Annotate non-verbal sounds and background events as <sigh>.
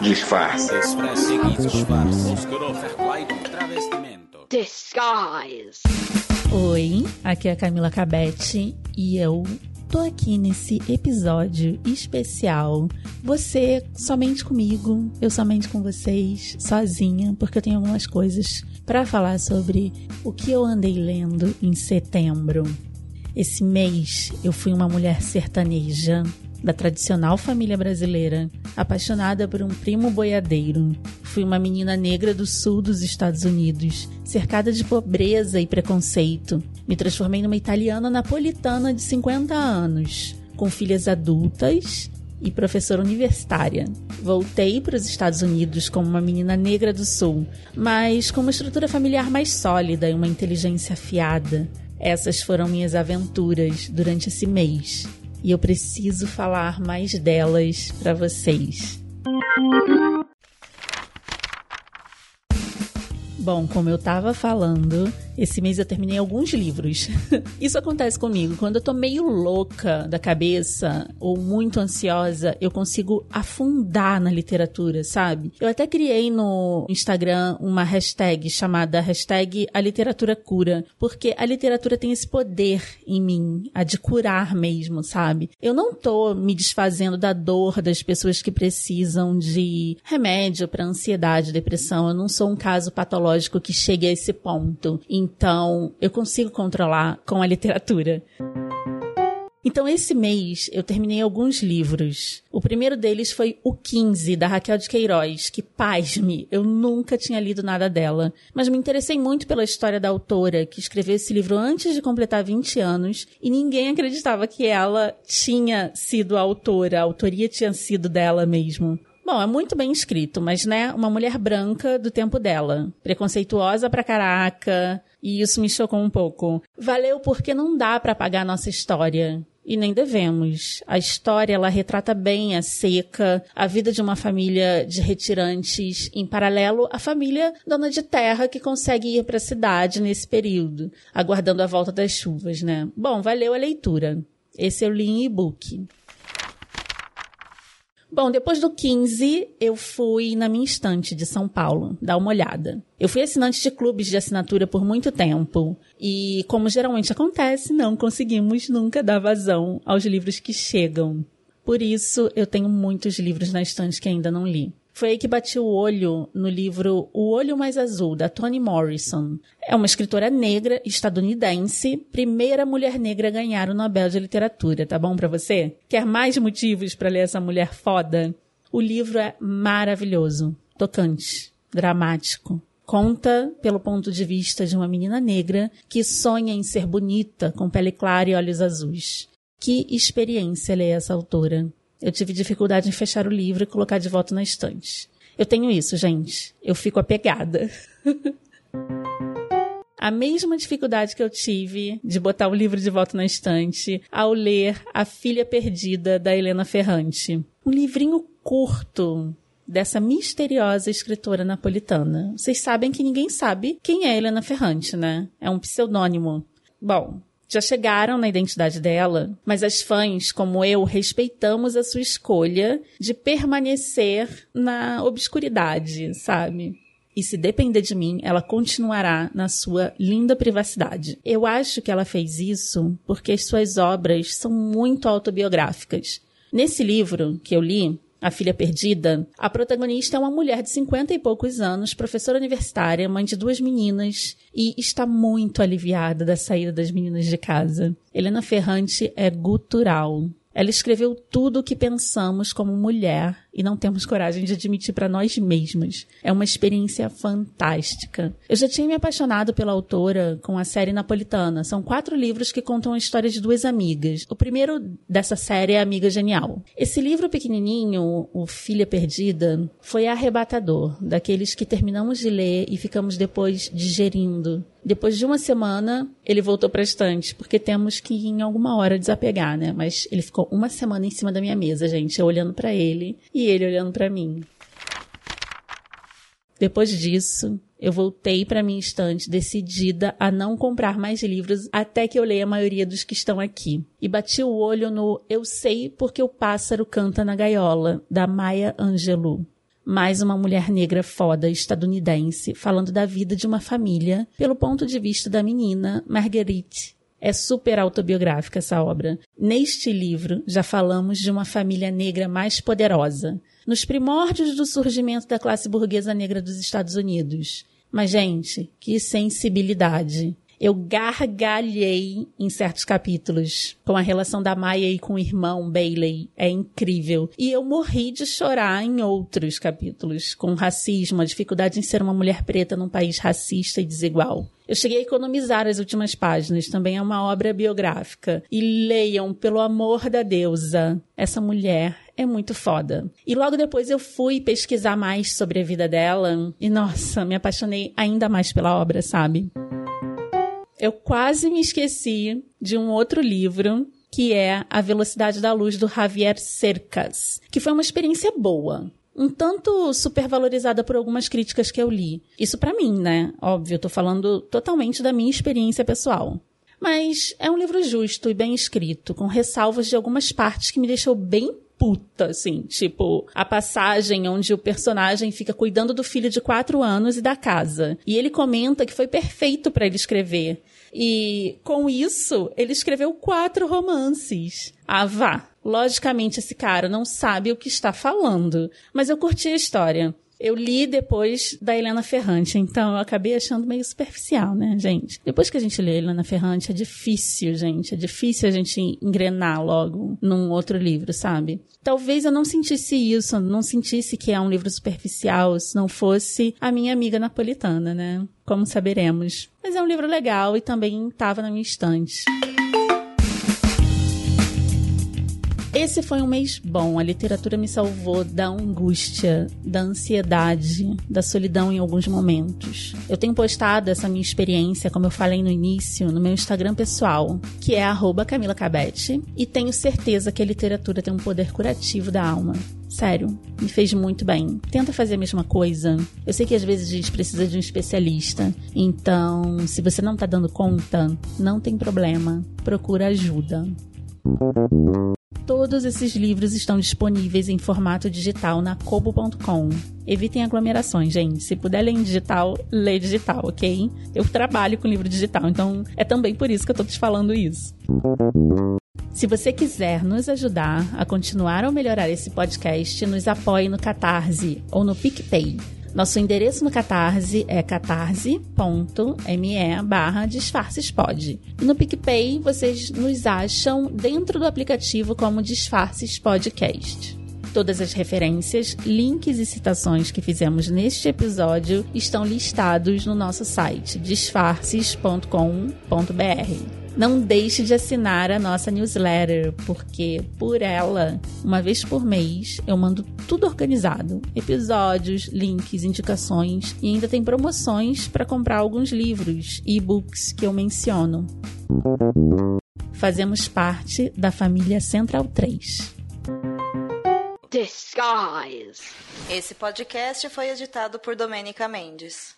Disfarce. Disguise. Oi, aqui é a Camila Cabete e eu tô aqui nesse episódio especial. Você somente comigo, eu somente com vocês, sozinha, porque eu tenho algumas coisas para falar sobre o que eu andei lendo em setembro. Esse mês eu fui uma mulher sertaneja da tradicional família brasileira, apaixonada por um primo boiadeiro. Fui uma menina negra do sul dos Estados Unidos, cercada de pobreza e preconceito. Me transformei numa italiana napolitana de 50 anos, com filhas adultas e professora universitária. Voltei para os Estados Unidos como uma menina negra do Sul, mas com uma estrutura familiar mais sólida e uma inteligência afiada. Essas foram minhas aventuras durante esse mês e eu preciso falar mais delas para vocês. Bom, como eu estava falando, esse mês eu terminei alguns livros. <laughs> Isso acontece comigo. Quando eu tô meio louca da cabeça ou muito ansiosa, eu consigo afundar na literatura, sabe? Eu até criei no Instagram uma hashtag chamada hashtag a literatura cura, porque a literatura tem esse poder em mim, a de curar mesmo, sabe? Eu não tô me desfazendo da dor das pessoas que precisam de remédio para ansiedade, depressão. Eu não sou um caso patológico que chegue a esse ponto. Então, eu consigo controlar com a literatura. Então, esse mês eu terminei alguns livros. O primeiro deles foi O 15, da Raquel de Queiroz, que, pasme, eu nunca tinha lido nada dela. Mas me interessei muito pela história da autora, que escreveu esse livro antes de completar 20 anos, e ninguém acreditava que ela tinha sido a autora, a autoria tinha sido dela mesmo. Bom, é muito bem escrito, mas, né, uma mulher branca do tempo dela. Preconceituosa pra caraca. E isso me chocou um pouco. Valeu porque não dá para apagar nossa história. E nem devemos. A história, ela retrata bem a seca, a vida de uma família de retirantes, em paralelo à família dona de terra que consegue ir para a cidade nesse período, aguardando a volta das chuvas, né? Bom, valeu a leitura. Esse eu li em e-book. Bom, depois do 15, eu fui na minha estante de São Paulo dar uma olhada. Eu fui assinante de clubes de assinatura por muito tempo e, como geralmente acontece, não conseguimos nunca dar vazão aos livros que chegam. Por isso, eu tenho muitos livros na estante que ainda não li. Foi aí que bati o olho no livro O Olho Mais Azul, da Toni Morrison. É uma escritora negra estadunidense, primeira mulher negra a ganhar o Nobel de Literatura, tá bom para você? Quer mais motivos para ler essa mulher foda? O livro é maravilhoso, tocante, dramático. Conta pelo ponto de vista de uma menina negra que sonha em ser bonita, com pele clara e olhos azuis. Que experiência ler essa autora. Eu tive dificuldade em fechar o livro e colocar de volta na estante. Eu tenho isso, gente. Eu fico apegada. <laughs> a mesma dificuldade que eu tive de botar o livro de volta na estante ao ler A Filha Perdida da Helena Ferrante. Um livrinho curto dessa misteriosa escritora napolitana. Vocês sabem que ninguém sabe quem é Helena Ferrante, né? É um pseudônimo. Bom, já chegaram na identidade dela, mas as fãs, como eu, respeitamos a sua escolha de permanecer na obscuridade, sabe? E se depender de mim, ela continuará na sua linda privacidade. Eu acho que ela fez isso porque as suas obras são muito autobiográficas. Nesse livro que eu li, a Filha Perdida, a protagonista é uma mulher de 50 e poucos anos, professora universitária, mãe de duas meninas e está muito aliviada da saída das meninas de casa. Helena Ferrante é gutural. Ela escreveu tudo o que pensamos como mulher e não temos coragem de admitir para nós mesmas. É uma experiência fantástica. Eu já tinha me apaixonado pela autora com a série napolitana. São quatro livros que contam a história de duas amigas. O primeiro dessa série é Amiga Genial. Esse livro pequenininho, O Filha Perdida, foi arrebatador, daqueles que terminamos de ler e ficamos depois digerindo. Depois de uma semana, ele voltou para a estante, porque temos que em alguma hora desapegar, né? Mas ele ficou uma semana em cima da minha mesa, gente, eu olhando para ele e ele olhando para mim. Depois disso, eu voltei para minha estante decidida a não comprar mais livros até que eu leia a maioria dos que estão aqui. E bati o olho no Eu sei porque o pássaro canta na gaiola, da Maya Angelou. Mais uma mulher negra foda estadunidense falando da vida de uma família pelo ponto de vista da menina Marguerite. É super autobiográfica essa obra. Neste livro, já falamos de uma família negra mais poderosa, nos primórdios do surgimento da classe burguesa negra dos Estados Unidos. Mas, gente, que sensibilidade! Eu gargalhei em certos capítulos com a relação da Maya e com o irmão Bailey. É incrível. E eu morri de chorar em outros capítulos, com racismo, a dificuldade em ser uma mulher preta num país racista e desigual. Eu cheguei a economizar as últimas páginas, também é uma obra biográfica. E leiam, pelo amor da deusa, essa mulher é muito foda. E logo depois eu fui pesquisar mais sobre a vida dela e, nossa, me apaixonei ainda mais pela obra, sabe? Eu quase me esqueci de um outro livro que é A Velocidade da Luz do Javier Cercas, que foi uma experiência boa. Um tanto supervalorizada por algumas críticas que eu li. Isso para mim, né? Óbvio, eu tô falando totalmente da minha experiência pessoal. Mas é um livro justo e bem escrito, com ressalvas de algumas partes que me deixou bem puta, assim. Tipo, a passagem onde o personagem fica cuidando do filho de quatro anos e da casa. E ele comenta que foi perfeito para ele escrever. E com isso, ele escreveu quatro romances. Ah, vá. Logicamente, esse cara não sabe o que está falando. Mas eu curti a história. Eu li depois da Helena Ferrante, então eu acabei achando meio superficial, né, gente? Depois que a gente lê a Helena Ferrante, é difícil, gente. É difícil a gente engrenar logo num outro livro, sabe? Talvez eu não sentisse isso, não sentisse que é um livro superficial se não fosse a minha amiga napolitana, né? Como saberemos. Mas é um livro legal e também estava na minha estante. Esse foi um mês bom. A literatura me salvou da angústia, da ansiedade, da solidão em alguns momentos. Eu tenho postado essa minha experiência, como eu falei no início, no meu Instagram pessoal, que é @camila_cabete, e tenho certeza que a literatura tem um poder curativo da alma. Sério, me fez muito bem. Tenta fazer a mesma coisa. Eu sei que às vezes a gente precisa de um especialista. Então, se você não tá dando conta, não tem problema. Procura ajuda. Todos esses livros estão disponíveis em formato digital na kobo.com. Evitem aglomerações, gente. Se puder ler em digital, lê digital, ok? Eu trabalho com livro digital, então é também por isso que eu tô te falando isso. Se você quiser nos ajudar a continuar ou melhorar esse podcast, nos apoie no Catarse ou no PicPay. Nosso endereço no Catarse é catarse.me barra disfarcespod. E no PicPay vocês nos acham dentro do aplicativo como Disfarces Podcast. Todas as referências, links e citações que fizemos neste episódio estão listados no nosso site disfarces.com.br. Não deixe de assinar a nossa newsletter, porque por ela, uma vez por mês, eu mando tudo organizado: episódios, links, indicações e ainda tem promoções para comprar alguns livros, e-books que eu menciono. Fazemos parte da família Central 3. Disguise. Esse podcast foi editado por Domênica Mendes.